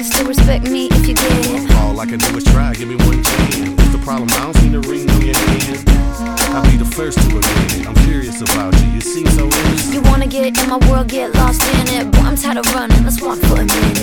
niggas still respect me if you did. All I can do is try, give me one chance. If the problem? I don't see the ring on your hand. I'll be the first to admit it. I'm curious about you. You seem so innocent. You wanna get in my world, get lost in it. Boy, I'm tired of running. Let's walk for a minute.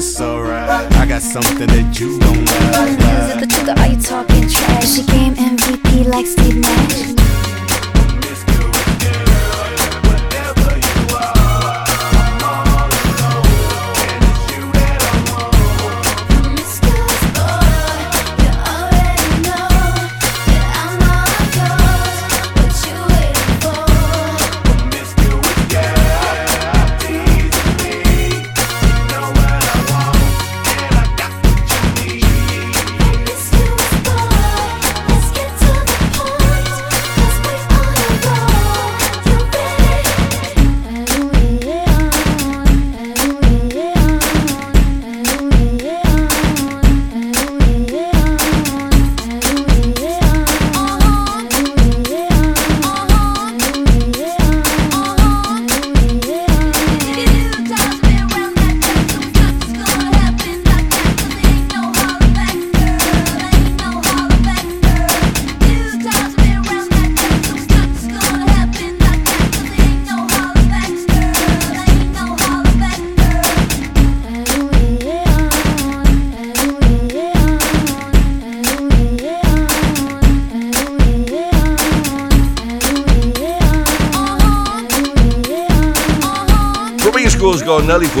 it's alright. I got something that you don't got. Is it the truth or are you talking trash? She game MVP like Steve Nash.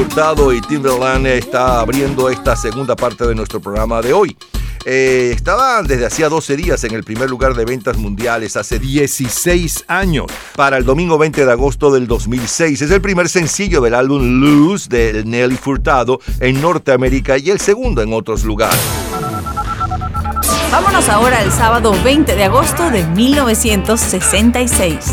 Hurtado y Timberland está abriendo esta segunda parte de nuestro programa de hoy. Eh, estaba desde hacía 12 días en el primer lugar de ventas mundiales, hace 16 años, para el domingo 20 de agosto del 2006. Es el primer sencillo del álbum Lose de Nelly Furtado en Norteamérica y el segundo en otros lugares. Vámonos ahora al sábado 20 de agosto de 1966.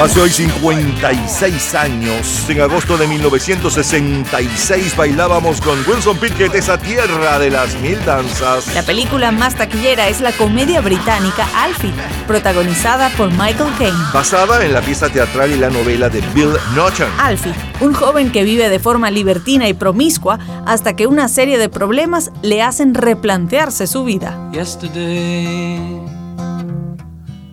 Hace hoy 56 años, en agosto de 1966, bailábamos con Wilson Pickett esa tierra de las mil danzas. La película más taquillera es la comedia británica Alfie, protagonizada por Michael Caine. Basada en la pieza teatral y la novela de Bill Norton. Alfie, un joven que vive de forma libertina y promiscua hasta que una serie de problemas le hacen replantearse su vida. Yesterday.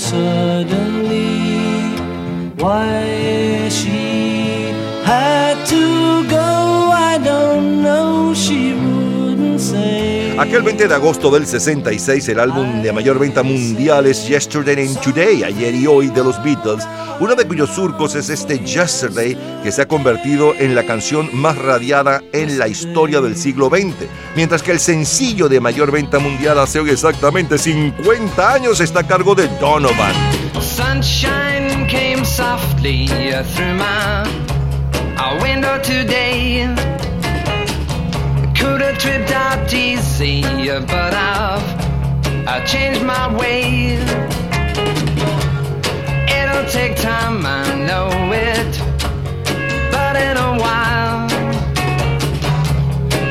suddenly. Why she had to Aquel 20 de agosto del 66, el álbum de mayor venta mundial es Yesterday and Today, ayer y hoy de los Beatles, uno de cuyos surcos es este Yesterday, que se ha convertido en la canción más radiada en la historia del siglo XX, mientras que el sencillo de mayor venta mundial hace hoy exactamente 50 años está a cargo de Donovan. Tripped out easy, but I've I changed my ways. It'll take time, I know it, but in a while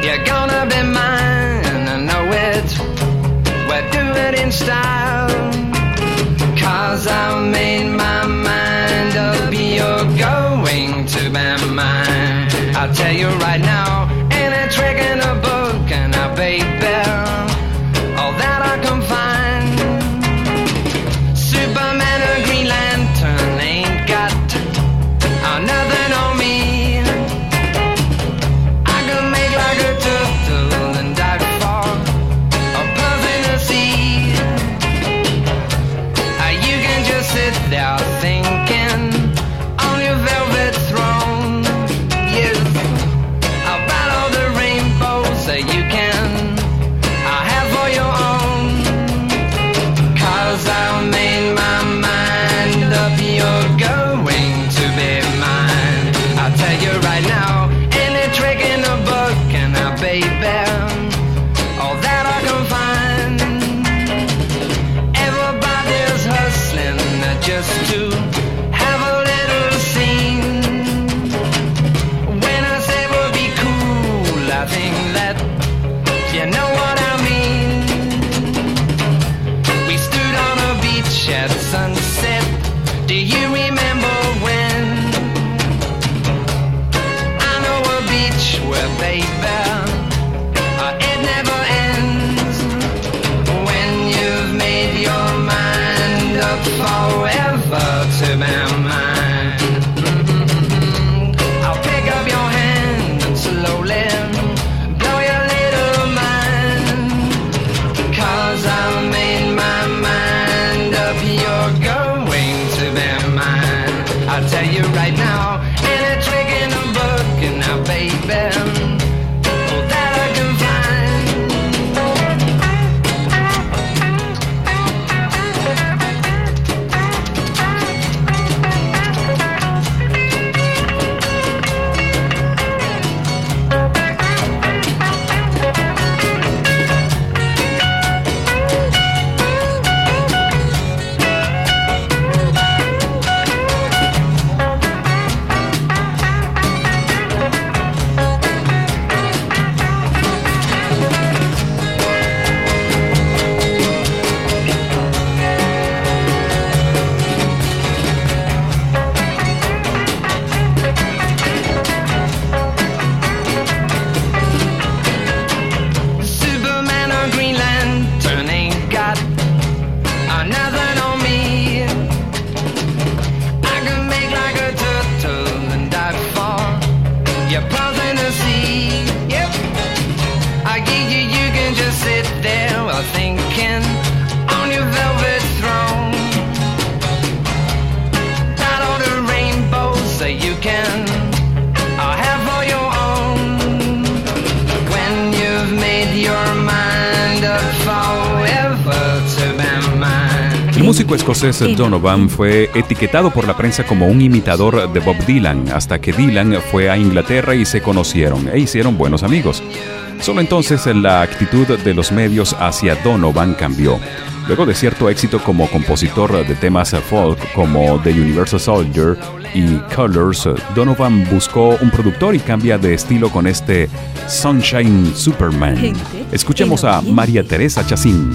you're gonna be mine. I know it. We'll do it in style. Cause I made my mind up, you're going to be mine. I'll tell you right now, El músico escocés Donovan fue etiquetado por la prensa como un imitador de Bob Dylan hasta que Dylan fue a Inglaterra y se conocieron e hicieron buenos amigos. Solo entonces la actitud de los medios hacia Donovan cambió. Luego de cierto éxito como compositor de temas folk como The Universal Soldier y Colors, Donovan buscó un productor y cambia de estilo con este Sunshine Superman. Escuchemos a María Teresa Chacín.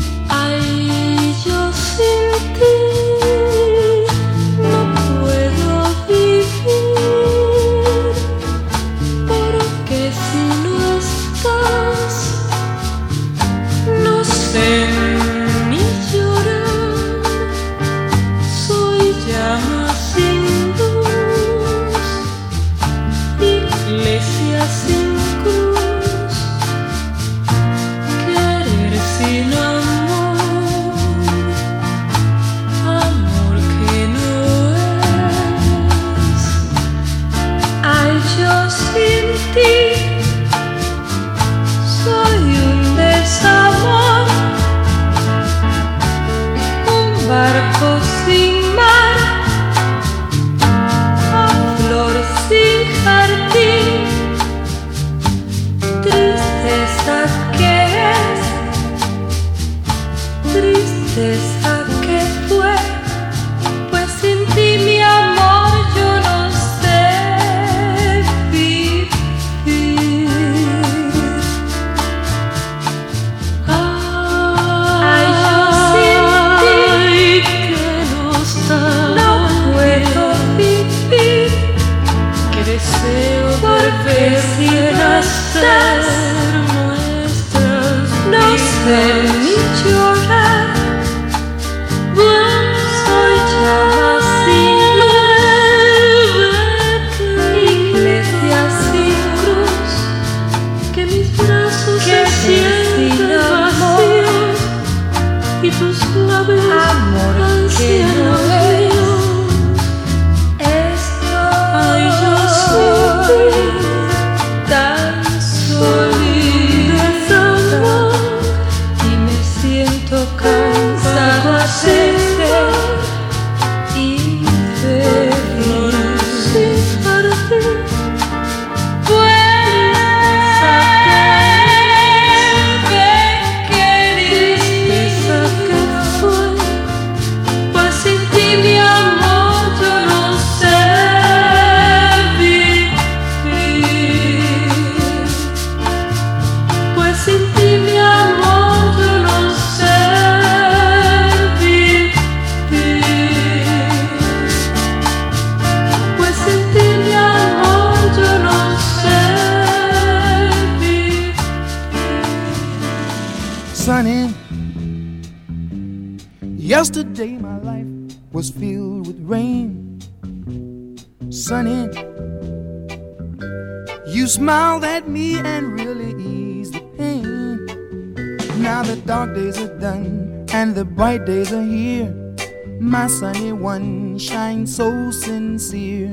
So sincere,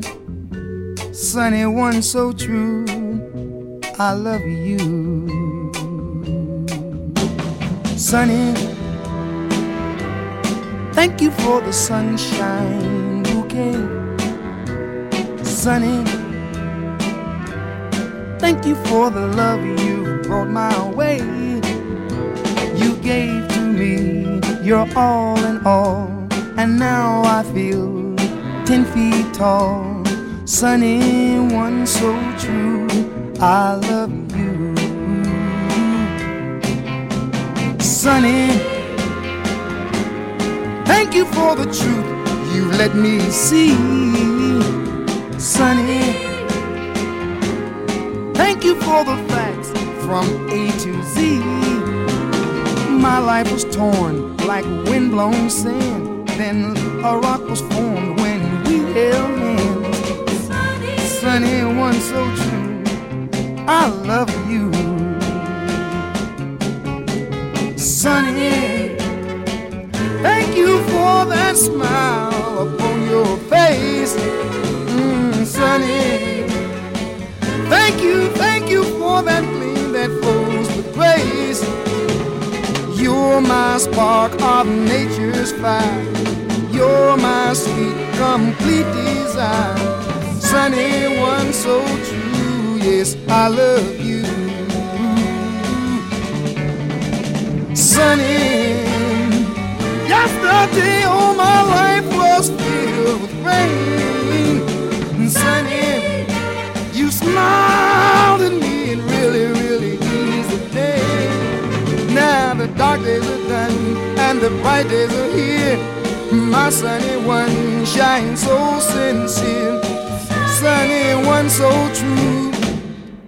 sunny one so true. I love you, sunny. Thank you for the sunshine bouquet, sunny. Thank you for the love you brought my way. You gave to me your all in all, and now I feel ten feet tall. Sunny one so true, I love you. Sunny, thank you for the truth you let me see. Sunny, thank you for the facts from A to Z. My life was torn like windblown sand. Then a rock was formed when held hands. Sunny one so true, I love you. Sunny, thank you for that smile upon your face. Mm, sunny, thank you, thank you for that gleam that flows with grace. You're my spark of nature's fire. You're my sweet, complete desire. Sunny one so true, yes, I love you. Sunny, yesterday all my life was filled with rain. And Sunny, you smiled at me and really, really eased the day. Now the dark days are done and the bright days are here. My sunny one shines so sincere, sunny one so true.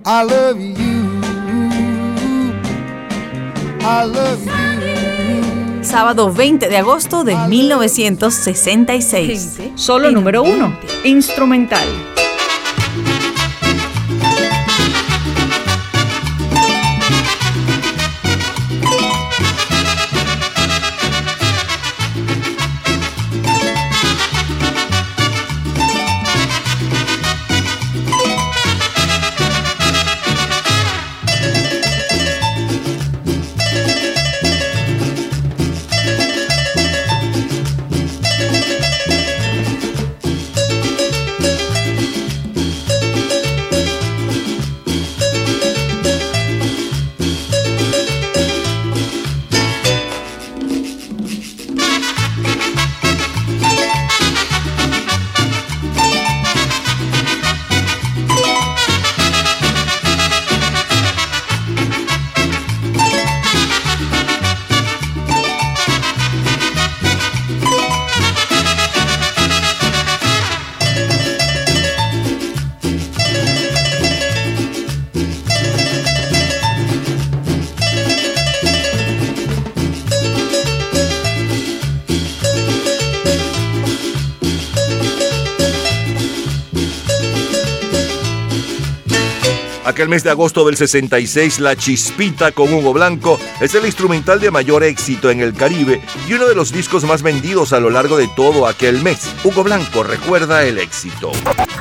I love you. I love you. Sábado 20 de agosto de 1966. Solo número uno. Instrumental. Aquel mes de agosto del 66, La Chispita con Hugo Blanco es el instrumental de mayor éxito en el Caribe y uno de los discos más vendidos a lo largo de todo aquel mes. Hugo Blanco recuerda el éxito.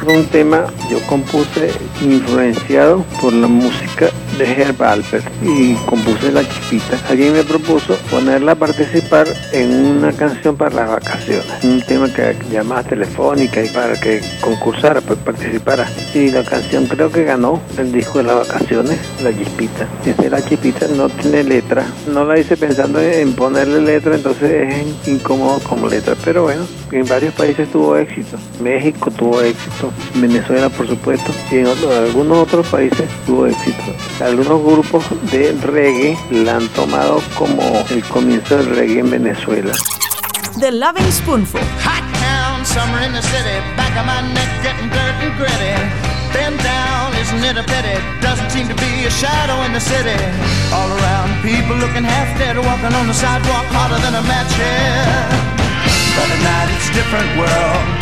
Un tema yo compuse influenciado por la música de Herb Alpert y compuse La Chispita. Alguien me propuso ponerla a participar en una canción para las vacaciones, un tema que llamaba telefónica y para que concursara, pues participara. Y la canción creo que ganó el disco de las vacaciones, La Chispita. Este La Chispita no tiene letra, no la hice pensando en ponerle letra, entonces es incómodo como letra, pero bueno, en varios países tuvo éxito. México tuvo éxito, Venezuela por supuesto, y en otros- algunos otros países tuvo éxito. Algunos grupos de reggae la han tomado como el comienzo del reggae en Venezuela. The Loving Spoonful. Hot town, summer in the city, back of my neck getting dirt and gritty. Bend down, isn't it a pity? Doesn't seem to be a shadow in the city. All around, people looking half dead, walking on the sidewalk harder than a match head. But at night it's a different world.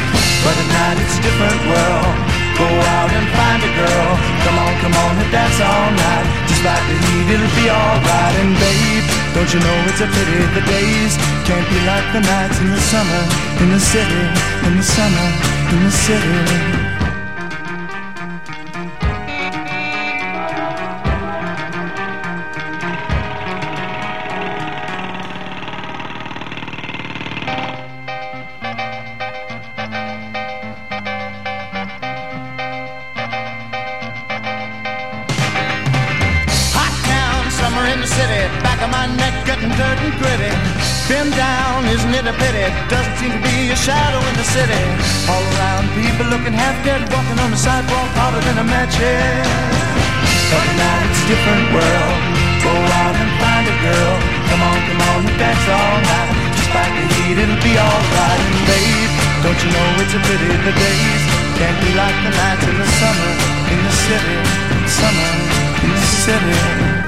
But at night it's a different world. Go out and find a girl. Come on, come on and dance all night. Despite the heat, it'll be alright. And babe, don't you know it's a pity the days can't be like the nights in the summer, in the city, in the summer, in the city. A pity? Doesn't seem to be a shadow in the city. All around, people looking half dead, walking on the sidewalk harder than a match head. But now it's a different world. Go out and find a girl. Come on, come on and dance all night. Despite the heat, it'll be alright. And babe, don't you know it's a pity the days can't be like the nights in the summer in the city. Summer in the city.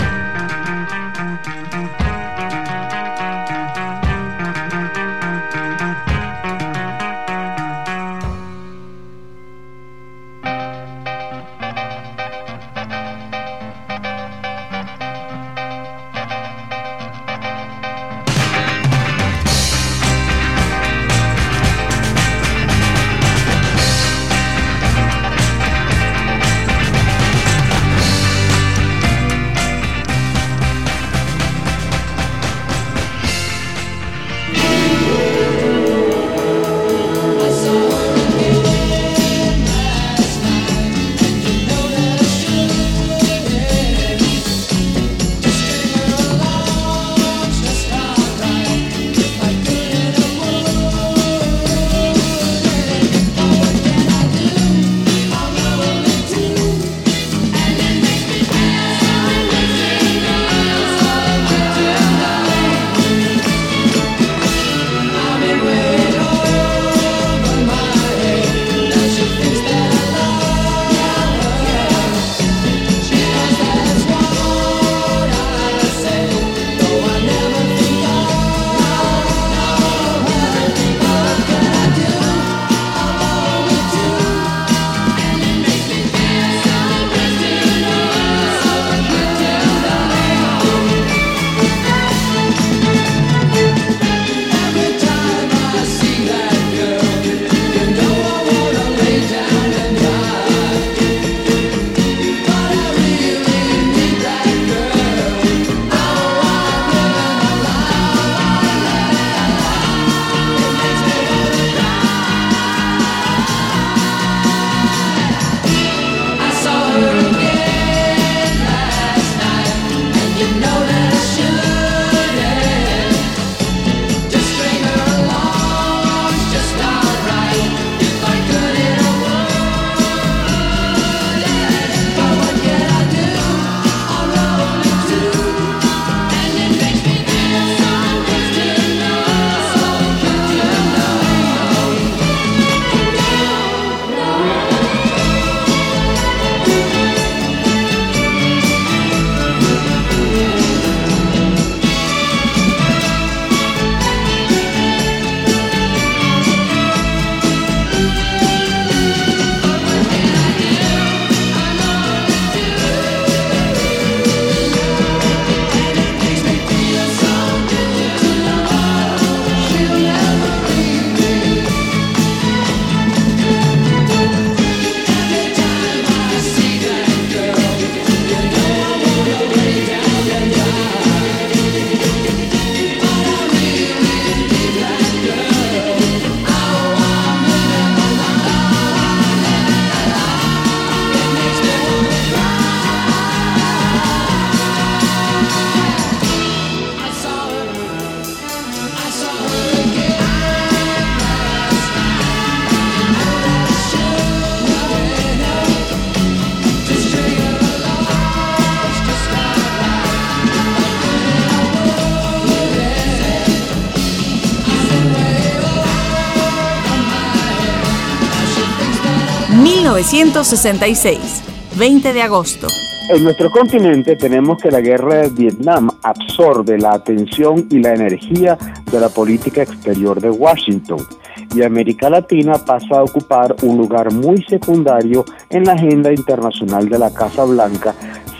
1966, 20 de agosto. En nuestro continente tenemos que la guerra de Vietnam absorbe la atención y la energía de la política exterior de Washington y América Latina pasa a ocupar un lugar muy secundario en la agenda internacional de la Casa Blanca,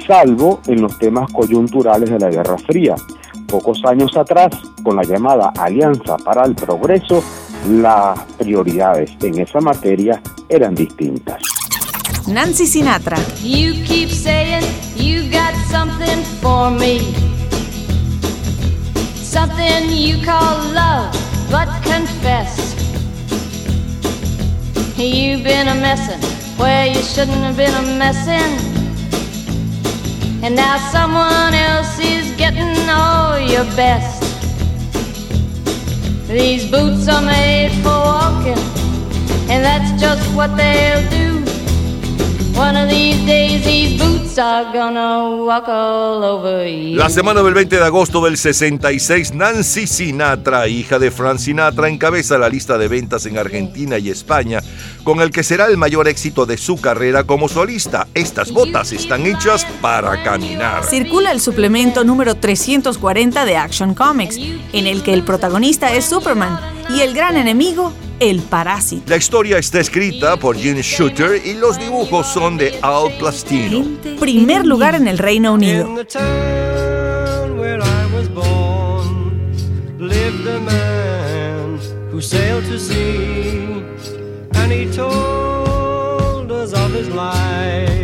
salvo en los temas coyunturales de la Guerra Fría. Pocos años atrás, con la llamada Alianza para el Progreso, las prioridades en esa materia eran distintas. Nancy Sinatra. You keep saying you got something for me. Something you call love, but confess. You've been a messin' where you shouldn't have been a messin'. And now someone else is getting all your best. These boots are made for walking, and that's just what they'll do. One of these days these boots La semana del 20 de agosto del 66, Nancy Sinatra, hija de Frank Sinatra, encabeza la lista de ventas en Argentina y España, con el que será el mayor éxito de su carrera como solista. Estas botas están hechas para caminar. Circula el suplemento número 340 de Action Comics, en el que el protagonista es Superman y el gran enemigo, el parásito. La historia está escrita por Gene Shooter y los dibujos son de Al Plastino. Primer lugar en el Reino Unido. In the town where I was born lived a man who sailed to sea, and he told us of his life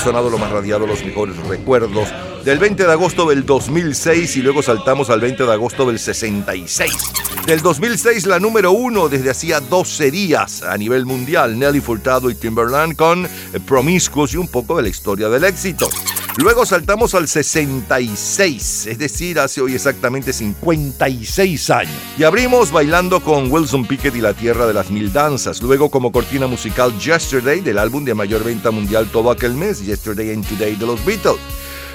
sonado, lo más radiado, los mejores recuerdos del 20 de agosto del 2006 y luego saltamos al 20 de agosto del 66. Del 2006 la número uno desde hacía 12 días a nivel mundial, Nelly Furtado y Timberland con eh, Promiscuous y un poco de la historia del éxito. Luego saltamos al 66, es decir, hace hoy exactamente 56 años. Y abrimos bailando con Wilson Pickett y la Tierra de las Mil Danzas. Luego como cortina musical Yesterday del álbum de mayor venta mundial todo aquel mes, Yesterday and Today de los Beatles.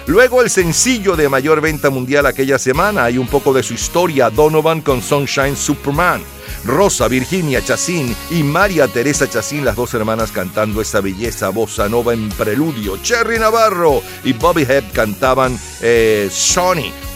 Luego el sencillo de mayor venta mundial aquella semana, hay un poco de su historia, Donovan con Sunshine Superman. Rosa, Virginia Chacín y María Teresa Chacín, las dos hermanas cantando esa belleza bossa nova en preludio. Cherry Navarro y Bobby Hebb cantaban eh.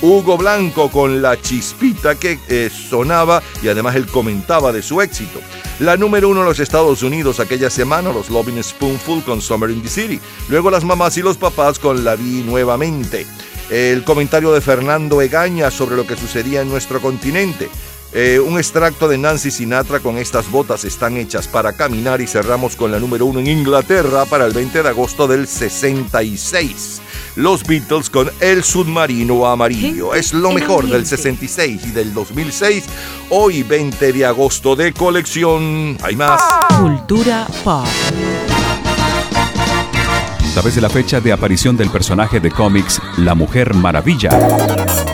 Hugo Blanco con la chispita que eh, sonaba y además él comentaba de su éxito. La número uno en los Estados Unidos aquella semana, los Loving Spoonful con Summer in the City. Luego las mamás y los papás con La Vi nuevamente. El comentario de Fernando Egaña sobre lo que sucedía en nuestro continente. Eh, un extracto de Nancy Sinatra con estas botas están hechas para caminar y cerramos con la número uno en Inglaterra para el 20 de agosto del 66. Los Beatles con El Submarino Amarillo. Es lo mejor del 66 y del 2006. Hoy 20 de agosto de colección. Hay más. Cultura pop. ¿Sabes de la fecha de aparición del personaje de cómics La Mujer Maravilla?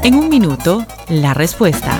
En un minuto, la respuesta.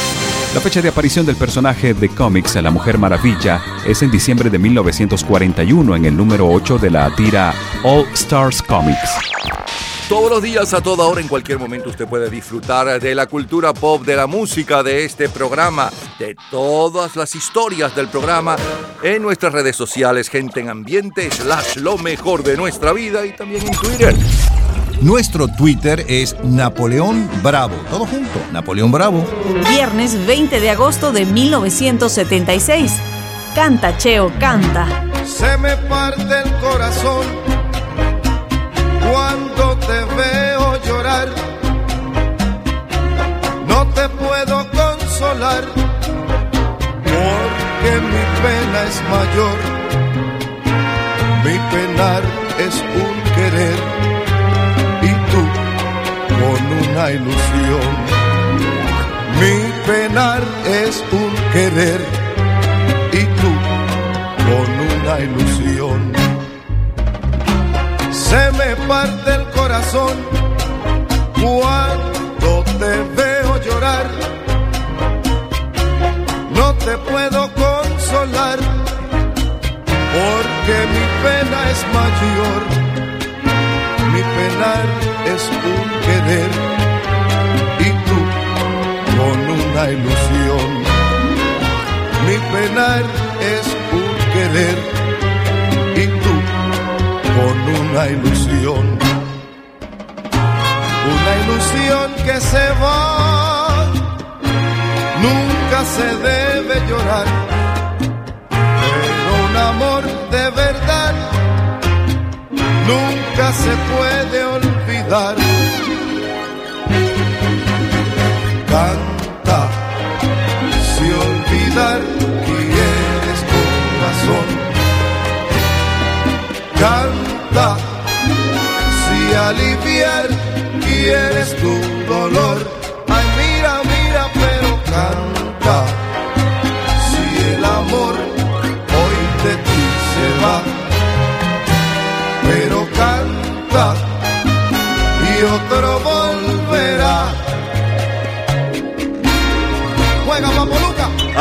La fecha de aparición del personaje de cómics La Mujer Maravilla es en diciembre de 1941 en el número 8 de la tira All Stars Comics. Todos los días, a toda hora, en cualquier momento, usted puede disfrutar de la cultura pop, de la música, de este programa, de todas las historias del programa en nuestras redes sociales, gente en ambiente, slash lo mejor de nuestra vida y también en Twitter. Nuestro Twitter es Napoleón Bravo. Todo junto, Napoleón Bravo. Viernes 20 de agosto de 1976. Canta, Cheo, canta. Se me parte el corazón cuando te veo llorar. No te puedo consolar porque mi pena es mayor. Mi penar es un querer una ilusión. Mi penar es un querer y tú con una ilusión. Se me parte el corazón cuando te veo llorar. No te puedo consolar porque mi pena es mayor. Mi penar es un querer y tú con una ilusión. Mi penar es un querer y tú con una ilusión. Una ilusión que se va, nunca se debe llorar. Pero un amor de verdad nunca se puede Canta, si olvidar quieres corazón. Canta, si aliviar quieres tu dolor. Y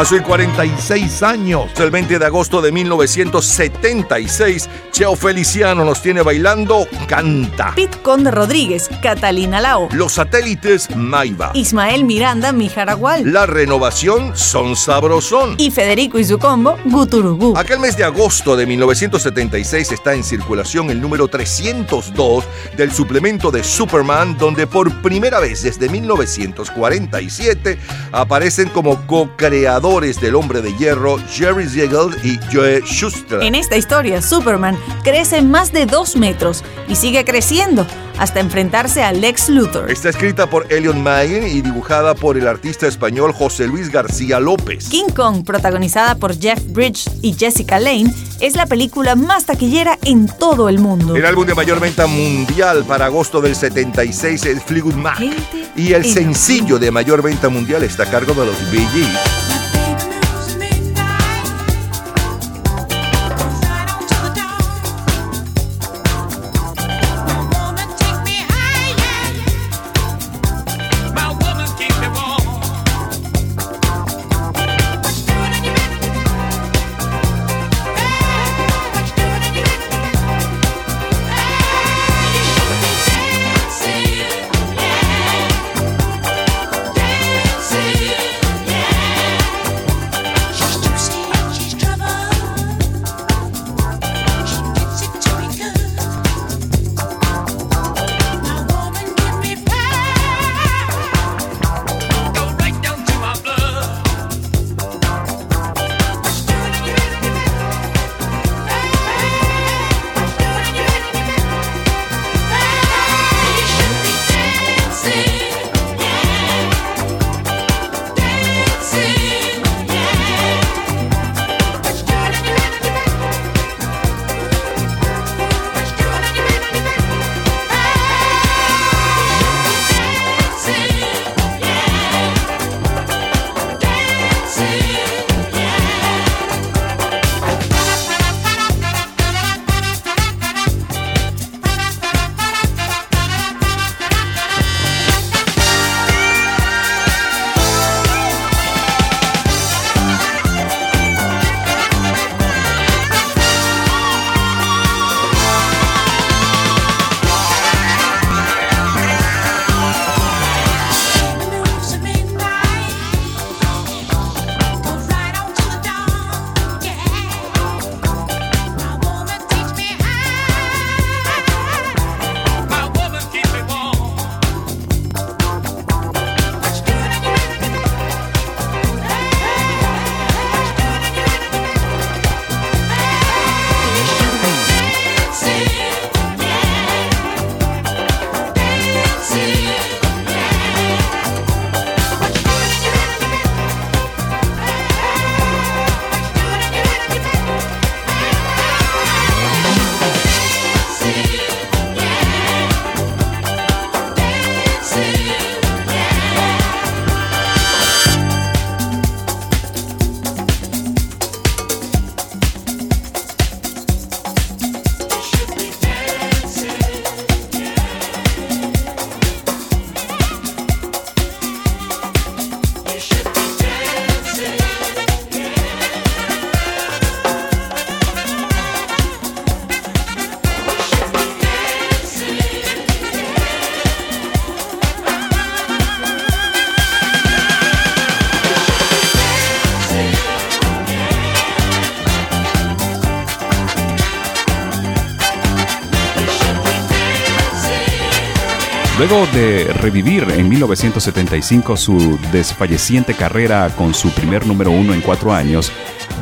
Hace 46 años, el 20 de agosto de 1976, Cheo Feliciano nos tiene bailando Canta. Pete Conde Rodríguez, Catalina Lao. Los satélites Maiva. Ismael Miranda, Mijaragual. La renovación Son Sabrosón. Y Federico y su combo, Guturugú. Aquel mes de agosto de 1976 está en circulación el número 302 del suplemento de Superman, donde por primera vez desde 1947 aparecen como co-creadores del Hombre de Hierro Jerry Siegel y Joe Schuster. En esta historia, Superman crece más de dos metros y sigue creciendo hasta enfrentarse a Lex Luthor. Está escrita por Elliot Mayen y dibujada por el artista español José Luis García López. King Kong, protagonizada por Jeff Bridges y Jessica Lange, es la película más taquillera en todo el mundo. El álbum de mayor venta mundial para agosto del 76 es Fleetwood Mac. Gente Y el en sencillo de mayor venta mundial está a cargo de los Bee Gees. De revivir en 1975 su desfalleciente carrera con su primer número uno en cuatro años,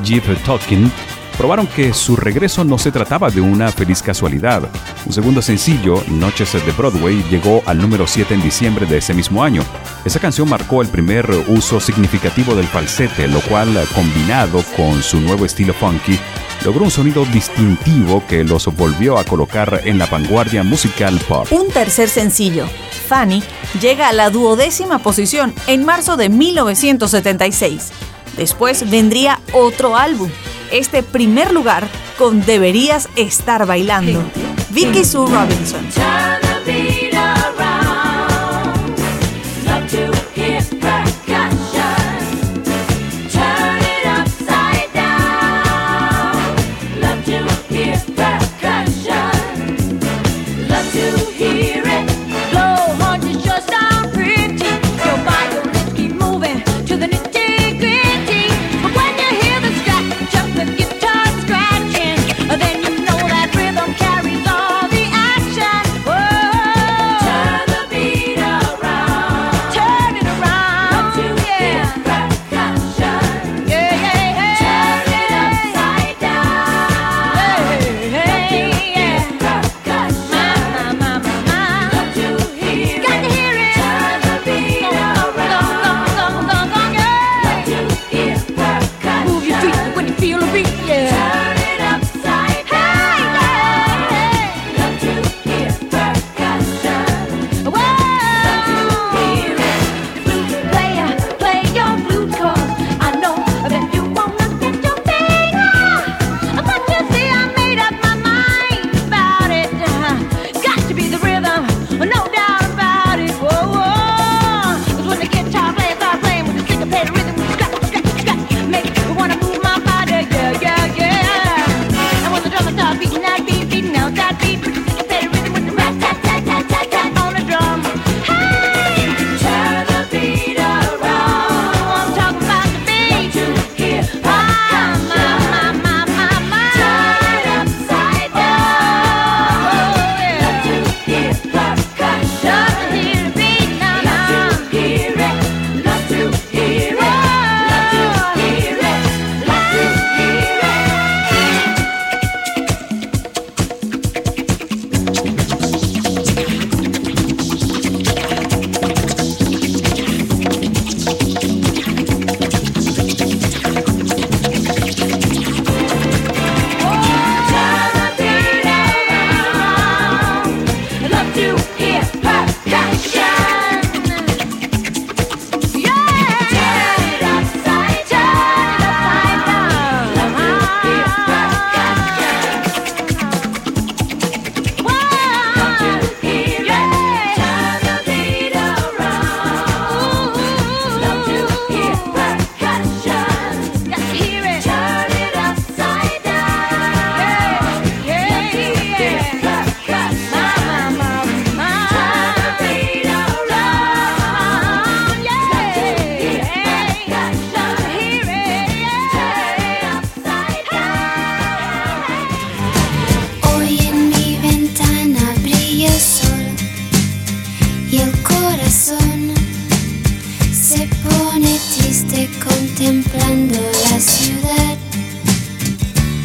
Jeep Talking, probaron que su regreso no se trataba de una feliz casualidad. Un segundo sencillo, Noches de Broadway, llegó al número 7 en diciembre de ese mismo año. Esa canción marcó el primer uso significativo del falsete, lo cual, combinado con su nuevo estilo funky, logró un sonido distintivo que los volvió a colocar en la vanguardia musical pop. Un tercer sencillo, Fanny, llega a la duodécima posición en marzo de 1976. Después vendría otro álbum, este primer lugar con Deberías estar bailando. Vicky Sue Robinson.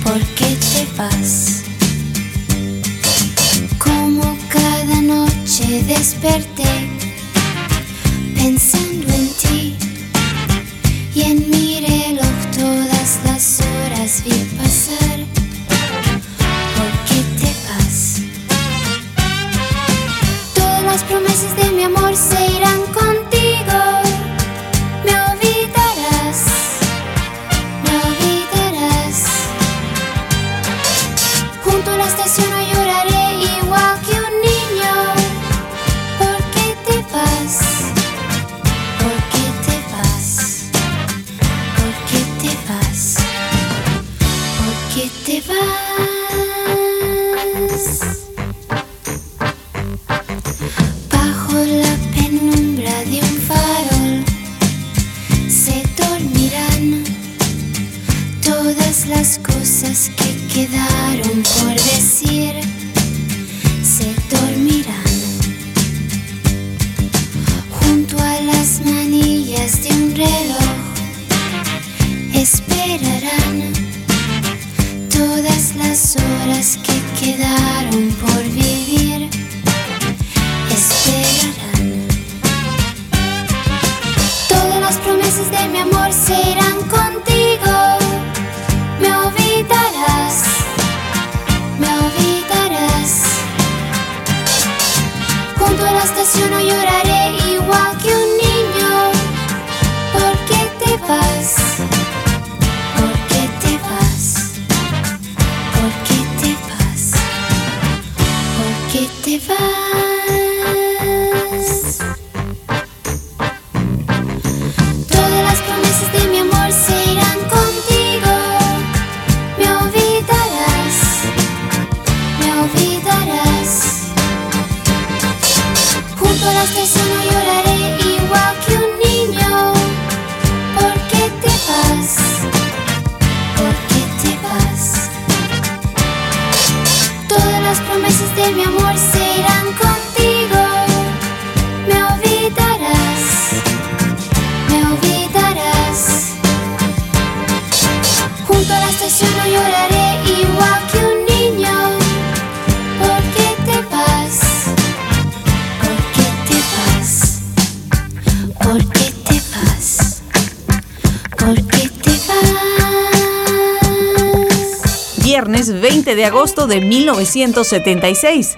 ¿Por qué te vas? Como cada noche desperté pensando ¿Por qué de 1976.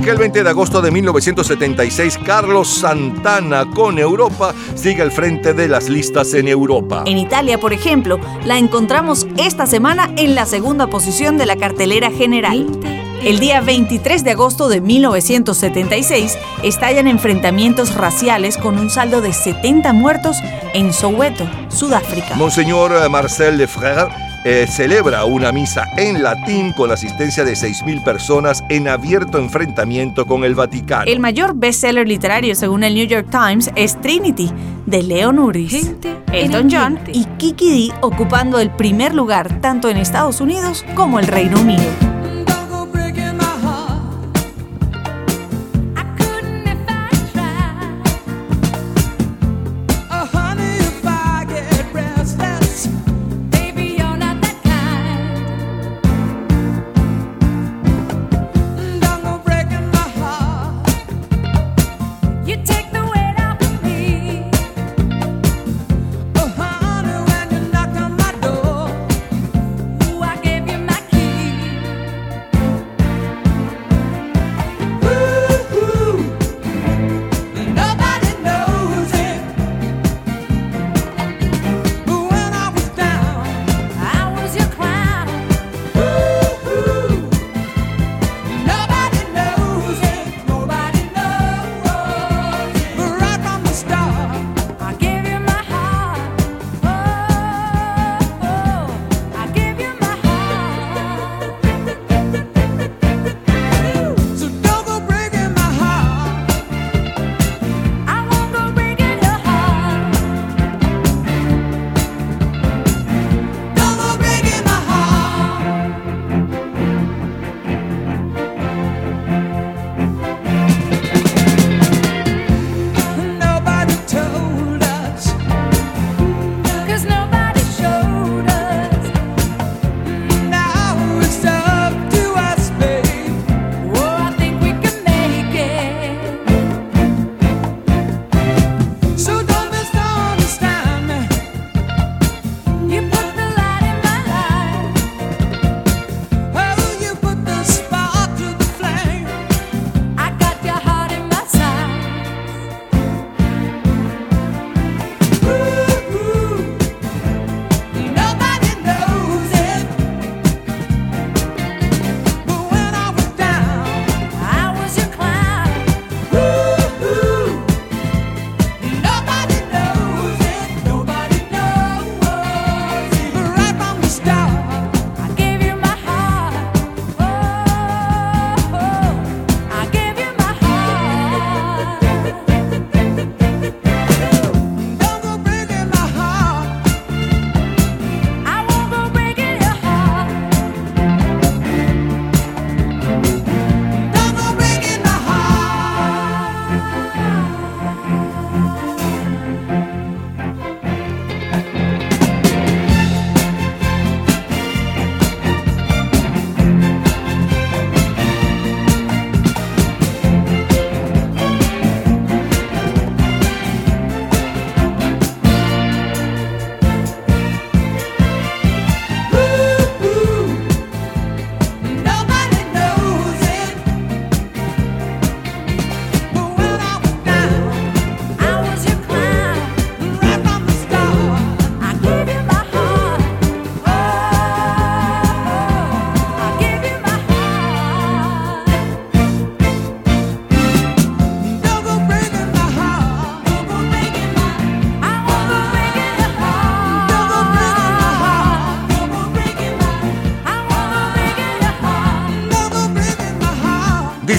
Aquel 20 de agosto de 1976, Carlos Santana con Europa sigue al frente de las listas en Europa. En Italia, por ejemplo, la encontramos esta semana en la segunda posición de la cartelera general. El día 23 de agosto de 1976 estallan enfrentamientos raciales con un saldo de 70 muertos en Soweto, Sudáfrica. Monseñor eh, Marcel Lefrère eh, celebra una misa en latín con la asistencia de 6.000 personas en abierto enfrentamiento con el Vaticano. El mayor bestseller literario según el New York Times es Trinity, de Leon Uris. Elton John y Kiki D ocupando el primer lugar tanto en Estados Unidos como el Reino Unido.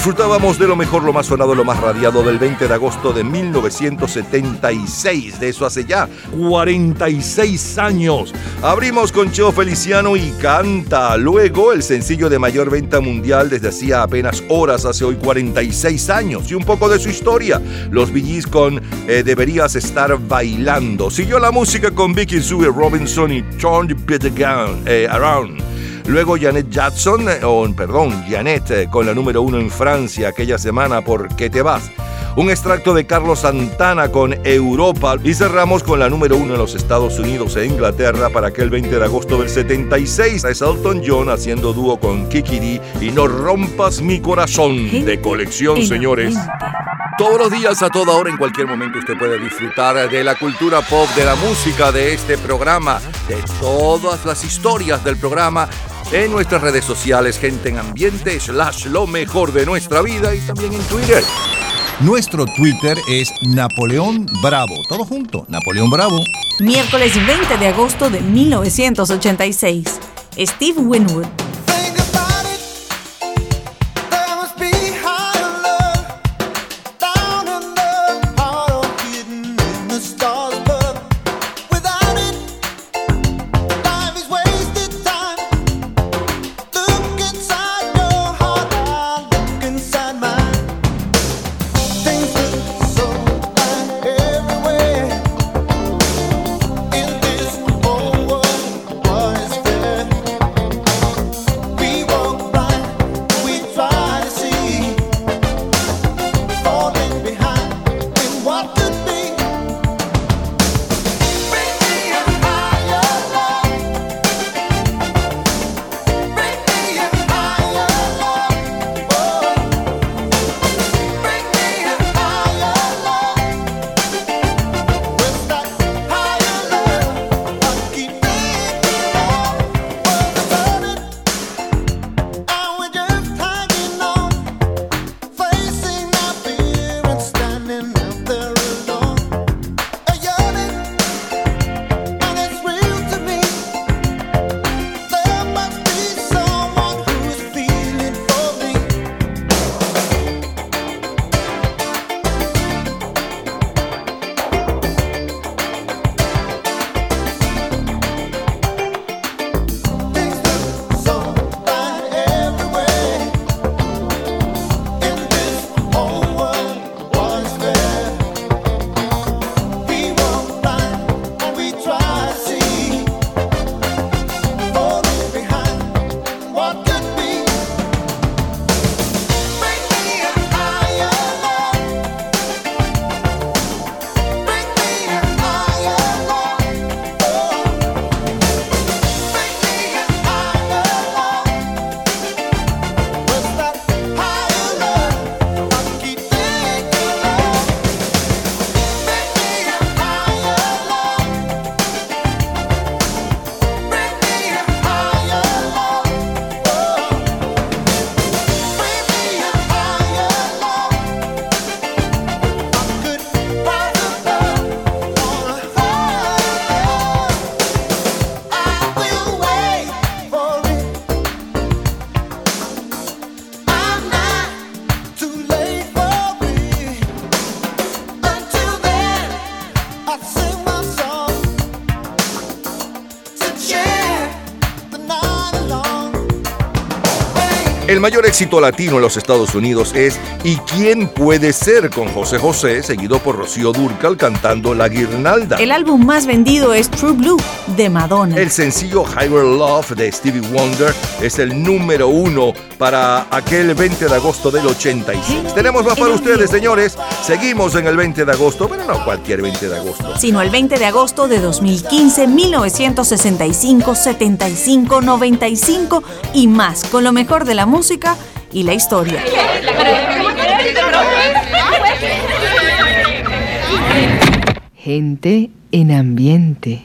Disfrutábamos de lo mejor, lo más sonado, lo más radiado del 20 de agosto de 1976. De eso hace ya 46 años. Abrimos con Cheo Feliciano y Canta. Luego el sencillo de mayor venta mundial desde hacía apenas horas, hace hoy 46 años. Y un poco de su historia. Los BGs con eh, Deberías estar bailando. Siguió la música con Vicky Sue Robinson y Turn the Beat Around. Luego Janet Jackson, eh, o perdón, Janet eh, con la número uno en Francia aquella semana por ¿Qué te vas? Un extracto de Carlos Santana con Europa y cerramos con la número uno en los Estados Unidos e Inglaterra para aquel 20 de agosto del 76. Es Elton John haciendo dúo con Kiki D y No rompas mi corazón de colección, señores. Todos los días, a toda hora, en cualquier momento, usted puede disfrutar de la cultura pop, de la música, de este programa, de todas las historias del programa en nuestras redes sociales, gente en ambiente, slash lo mejor de nuestra vida y también en Twitter. Nuestro Twitter es Napoleón Bravo. Todo junto, Napoleón Bravo. Miércoles 20 de agosto de 1986. Steve Winwood. Mayor éxito latino en los Estados Unidos es ¿Y quién puede ser? con José José, seguido por Rocío Durcal cantando La Guirnalda. El álbum más vendido es True Blue de Madonna. El sencillo Higher Love de Stevie Wonder es el número uno para aquel 20 de agosto del 86. Tenemos más para ustedes, señores. Seguimos en el 20 de agosto, pero no cualquier 20 de agosto. Sino el 20 de agosto de 2015, 1965, 75, 95 y más, con lo mejor de la música y la historia. Gente en ambiente.